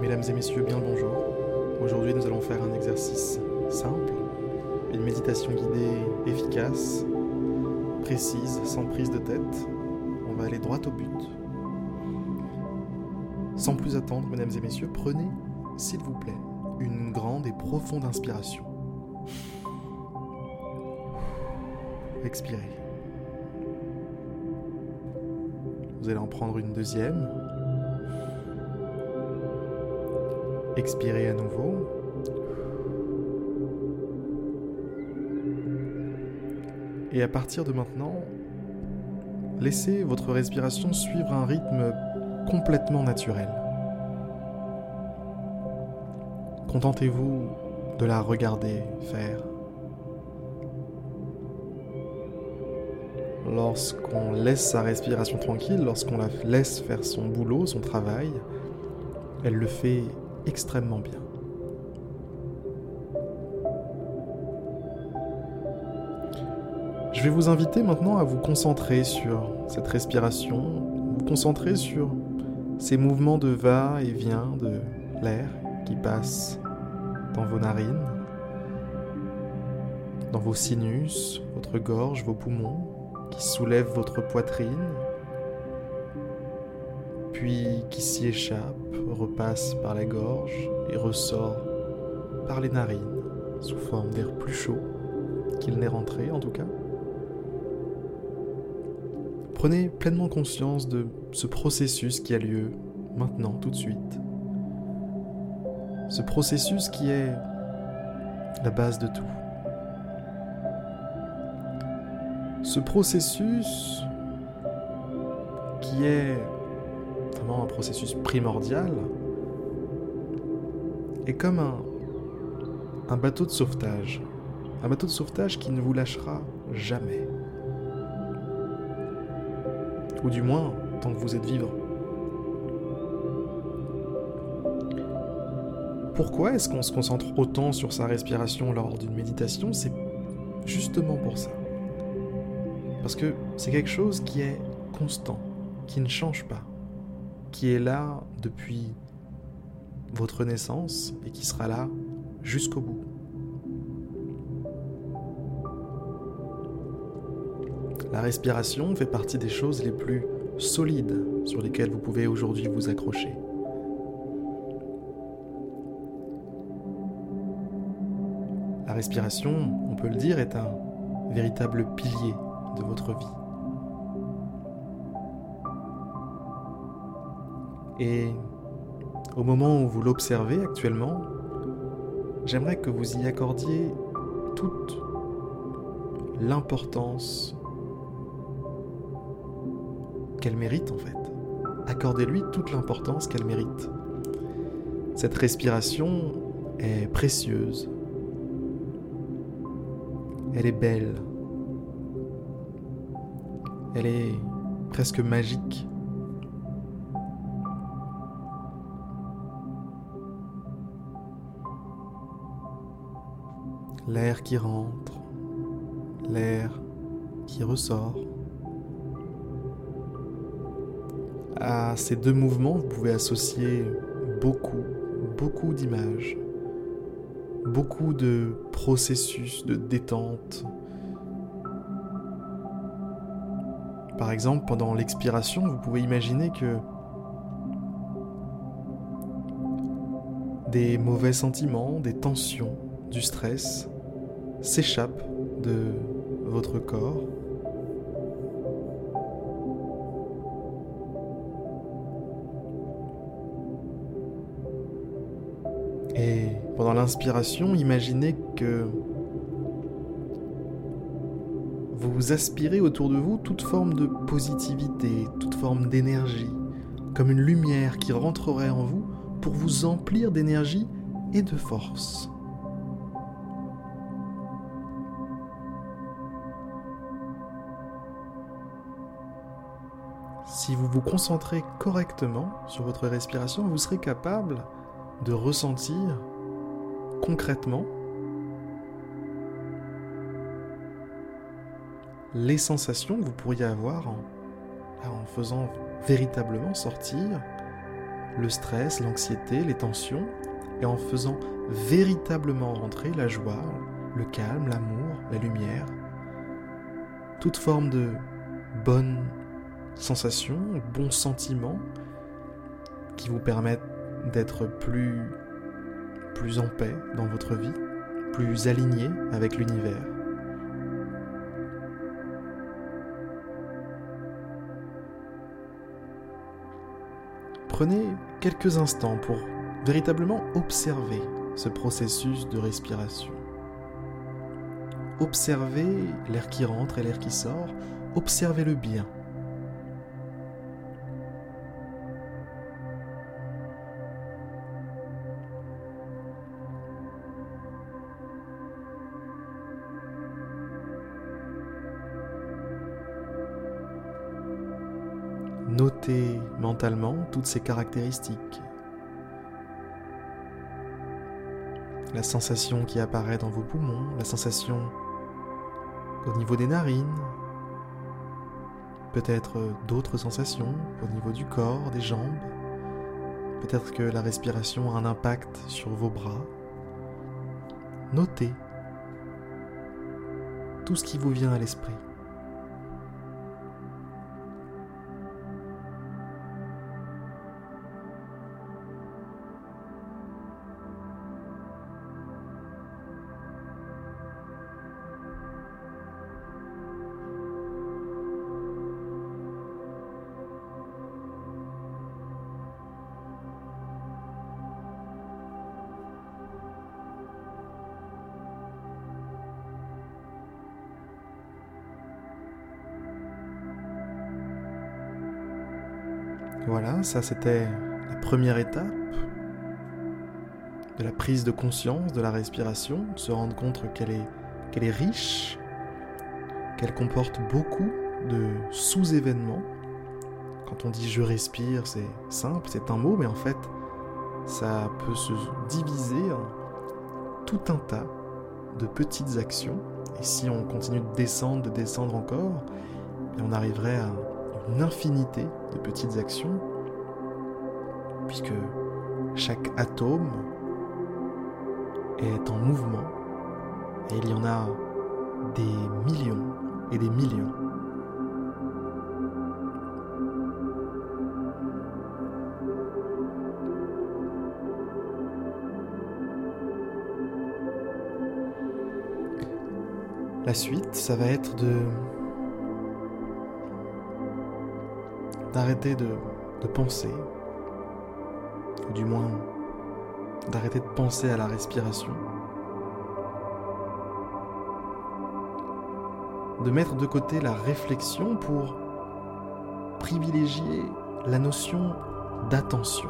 Mesdames et messieurs, bien le bonjour. Aujourd'hui, nous allons faire un exercice simple, une méditation guidée efficace, précise, sans prise de tête. On va aller droit au but. Sans plus attendre, mesdames et messieurs, prenez, s'il vous plaît, une grande et profonde inspiration. Expirez. Vous allez en prendre une deuxième. Expirez à nouveau. Et à partir de maintenant, laissez votre respiration suivre un rythme complètement naturel. Contentez-vous de la regarder faire. Lorsqu'on laisse sa respiration tranquille, lorsqu'on la laisse faire son boulot, son travail, elle le fait extrêmement bien. Je vais vous inviter maintenant à vous concentrer sur cette respiration, vous concentrer sur ces mouvements de va et vient de l'air qui passe dans vos narines, dans vos sinus, votre gorge, vos poumons, qui soulèvent votre poitrine, qui s'y échappe, repasse par la gorge et ressort par les narines sous forme d'air plus chaud qu'il n'est rentré en tout cas. Prenez pleinement conscience de ce processus qui a lieu maintenant, tout de suite. Ce processus qui est la base de tout. Ce processus qui est un processus primordial est comme un bateau de sauvetage. Un bateau de sauvetage qui ne vous lâchera jamais ou du moins tant que vous êtes vivant. Pourquoi est-ce qu'on se concentre autant sur sa respiration lors d'une méditation? C'est justement pour ça. Parce que c'est quelque chose qui est constant, qui ne change pas, qui est là depuis votre naissance et qui sera là jusqu'au bout. La respiration fait partie des choses les plus solides sur lesquelles vous pouvez aujourd'hui vous accrocher. La respiration, on peut le dire, est un véritable pilier de votre vie. Et au moment où vous l'observez actuellement, j'aimerais que vous y accordiez toute l'importance qu'elle mérite en fait. Accordez-lui toute l'importance qu'elle mérite. Cette respiration est précieuse. Elle est belle. Elle est presque magique. L'air qui rentre, l'air qui ressort. À ces deux mouvements, vous pouvez associer beaucoup, beaucoup d'images, beaucoup de processus de détente. Par exemple, pendant l'expiration, vous pouvez imaginer que des mauvais sentiments, des tensions, du stress s'échappent de votre corps Et pendant l'inspiration, imaginez que vous aspirez autour de vous toute forme de positivité, toute forme d'énergie, comme une lumière qui rentrerait en vous pour vous emplir d'énergie et de force. Si vous vous concentrez correctement sur votre respiration, vous serez capable de ressentir concrètement les sensations que vous pourriez avoir en, en faisant véritablement sortir le stress, l'anxiété, les tensions, et en faisant véritablement rentrer la joie, le calme, l'amour, la lumière, toute forme de bonnes sensations, bons sentiments qui vous permettent d'être plus, plus en paix dans votre vie, plus aligné avec l'univers. Prenez quelques instants pour véritablement observer ce processus de respiration. Observez l'air qui rentre et l'air qui sort, observez-le bien. Notez mentalement toutes ces caractéristiques. La sensation qui apparaît dans vos poumons, la sensation au niveau des narines, peut-être d'autres sensations au niveau du corps, des jambes, peut-être que la respiration a un impact sur vos bras. Notez tout ce qui vous vient à l'esprit. Voilà, ça c'était la première étape de la prise de conscience de la respiration, se rendre compte qu'elle est, qu'elle est riche, qu'elle comporte beaucoup de sous-événements. Quand on dit je respire, c'est simple, c'est un mot, mais en fait, ça peut se diviser en tout un tas de petites actions. Et si on continue de descendre, de descendre encore, on arriverait à une infinité de petites actions, puisque chaque atome est en mouvement, et il y en a des millions et des millions. La suite, ça va être de d'arrêter de, penser, ou du moins d'arrêter de penser à la respiration, de mettre de côté la réflexion pour privilégier la notion d'attention.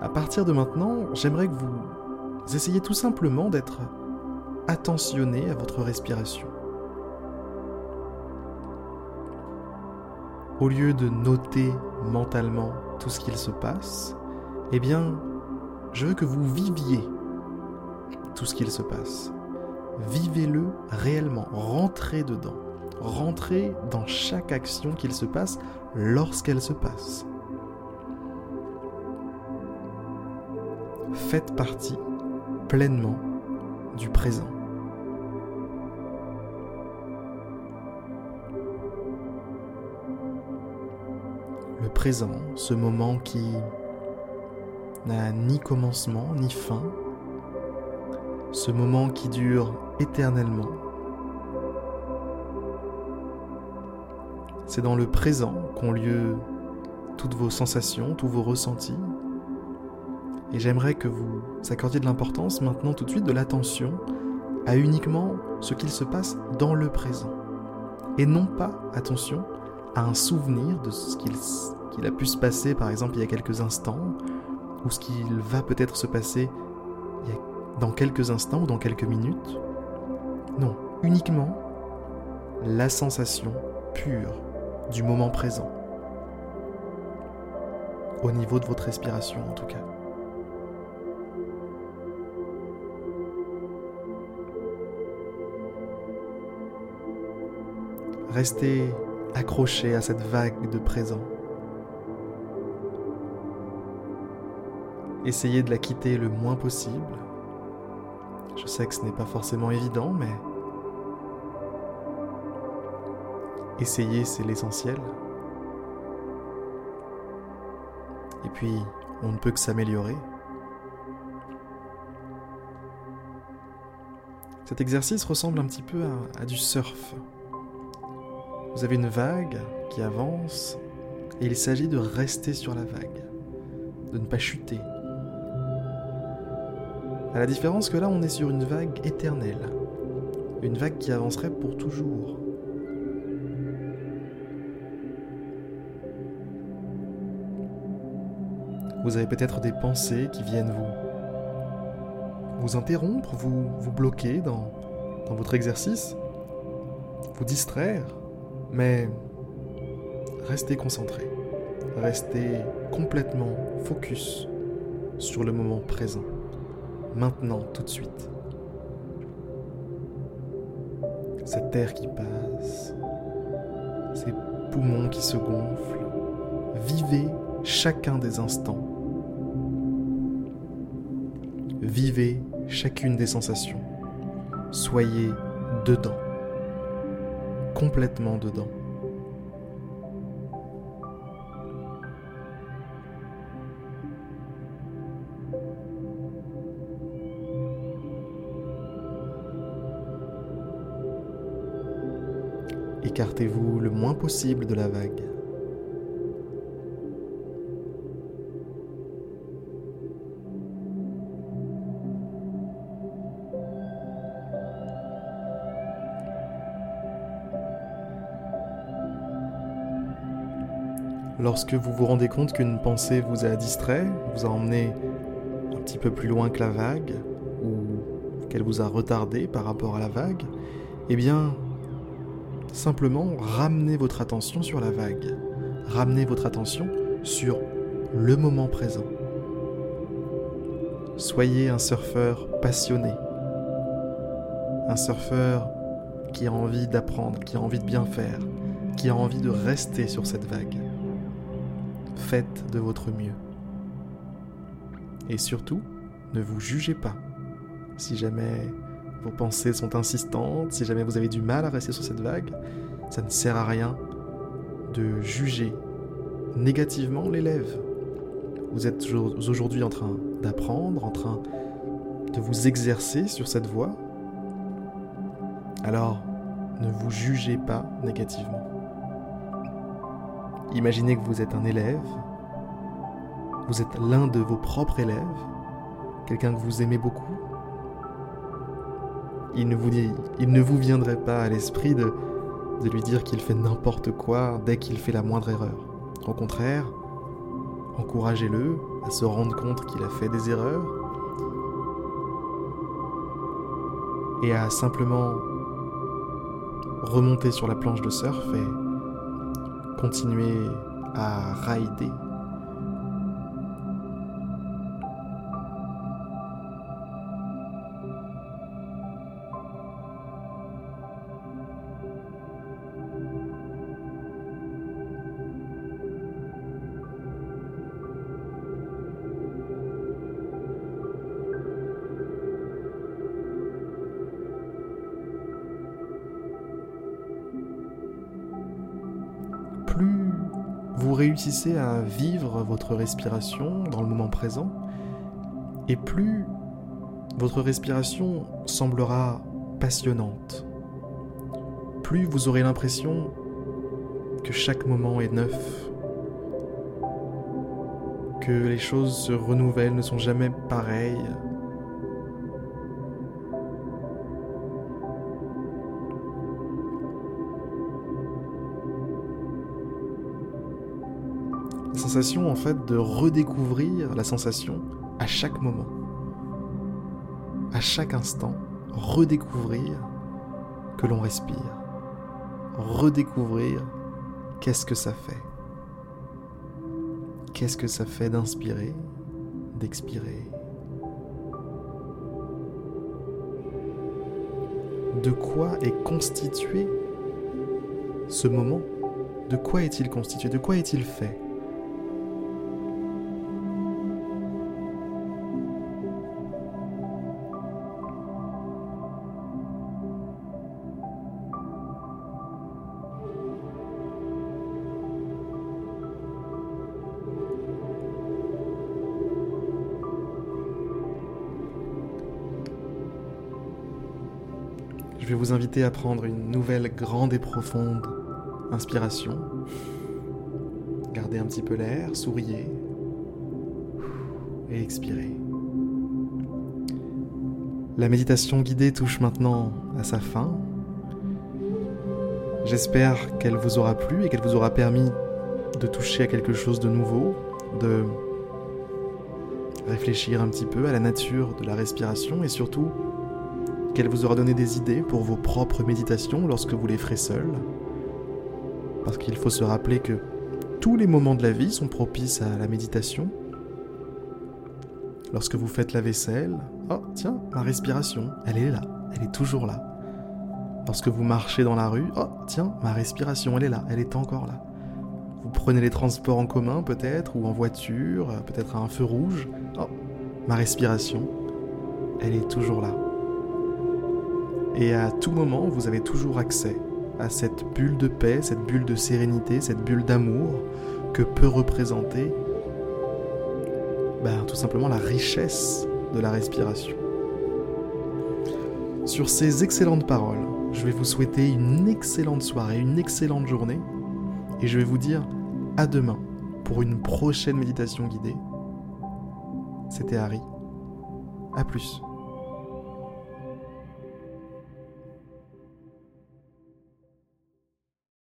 À partir de maintenant, j'aimerais que vous essayiez tout simplement d'être attentionné à votre respiration. Au lieu de noter mentalement tout ce qu'il se passe, eh bien, je veux que vous viviez tout ce qu'il se passe. Vivez-le réellement, rentrez dedans, rentrez dans chaque action qu'il se passe lorsqu'elle se passe. Faites partie pleinement du présent. Présent, ce moment qui n'a ni commencement ni fin, ce moment qui dure éternellement. C'est dans le présent qu'ont lieu toutes vos sensations, tous vos ressentis. Et j'aimerais que vous accordiez de l'importance maintenant tout de suite, de l'attention à uniquement ce qu'il se passe dans le présent. Et non pas, attention, à un souvenir de ce qu'il qu'il a pu se passer par exemple il y a quelques instants, ou ce qu'il va peut-être se passer dans quelques instants ou dans quelques minutes. Non, uniquement la sensation pure du moment présent. Au niveau de votre respiration en tout cas. Restez accroché à cette vague de présent Essayez de la quitter le moins possible. Je sais que ce n'est pas forcément évident, mais essayer, c'est l'essentiel. Et puis, on ne peut que s'améliorer. Cet exercice ressemble un petit peu à, à, du surf. Vous avez une vague qui avance et il s'agit de rester sur la vague, de ne pas chuter. À la différence que là, on est sur une vague éternelle, une vague qui avancerait pour toujours. Vous avez peut-être des pensées qui viennent vous, vous interrompre, vous, vous bloquer dans, dans votre exercice, vous distraire, mais restez concentré, restez complètement focus sur le moment présent, maintenant, tout de suite. Cette air qui passe, ces poumons qui se gonflent, vivez chacun des instants Vivez chacune des sensations. Soyez dedans. Complètement dedans. Écartez-vous le moins possible de la vague. Lorsque vous vous rendez compte qu'une pensée vous a distrait, vous a emmené un petit peu plus loin que la vague, ou qu'elle vous a retardé par rapport à la vague, eh bien, simplement ramenez votre attention sur la vague. Ramenez votre attention sur le moment présent. Soyez un surfeur passionné. Un surfeur qui a envie d'apprendre, qui a envie de bien faire, qui a envie de rester sur cette vague faites de votre mieux. Et surtout, ne vous jugez pas. Si jamais vos pensées sont insistantes, si jamais vous avez du mal à rester sur cette vague, ça ne sert à rien de juger négativement l'élève. Vous êtes aujourd'hui en train d'apprendre, en train de vous exercer sur cette voie. Alors, ne vous jugez pas négativement. Imaginez que vous êtes un élève, vous êtes l'un de vos propres élèves, quelqu'un que vous aimez beaucoup. Il ne vous, viendrait pas à l'esprit de, de lui dire qu'il fait n'importe quoi dès qu'il fait la moindre erreur. Au contraire, encouragez-le à se rendre compte qu'il a fait des erreurs et à simplement remonter sur la planche de surf et continuer à rider réussissez à vivre votre respiration dans le moment présent, et plus votre respiration semblera passionnante, plus vous aurez l'impression que chaque moment est neuf, que les choses se renouvellent, ne sont jamais pareilles, sensation en fait de redécouvrir la sensation à chaque moment. À chaque instant, redécouvrir que l'on respire. Redécouvrir qu'est-ce que ça fait. Qu'est-ce que ça fait d'inspirer, d'expirer. De quoi est constitué ce moment? De quoi est-il constitué? De quoi est-il fait? Vais vous inviter à prendre une nouvelle grande et profonde inspiration. Gardez un petit peu l'air, souriez et expirez. La méditation guidée touche maintenant à sa fin. J'espère qu'elle vous aura plu et qu'elle vous aura permis de toucher à quelque chose de nouveau, de réfléchir un petit peu à la nature de la respiration et surtout qu'elle vous aura donné des idées pour vos propres méditations lorsque vous les ferez seuls. Parce qu'il faut se rappeler que tous les moments de la vie sont propices à la méditation. Lorsque vous faites la vaisselle, oh tiens, ma respiration, elle est là, elle est toujours là. Lorsque vous marchez dans la rue, oh tiens, ma respiration, elle est là, elle est encore là. Vous prenez les transports en commun peut-être, ou en voiture, peut-être à un feu rouge, oh, ma respiration, elle est toujours là. Et à tout moment, vous avez toujours accès à cette bulle de paix, cette bulle de sérénité, cette bulle d'amour que peut représenter ben, tout simplement la richesse de la respiration. Sur ces excellentes paroles, je vais vous souhaiter une excellente soirée, une excellente journée, et je vais vous dire à demain pour une prochaine méditation guidée. C'était Harry. À plus.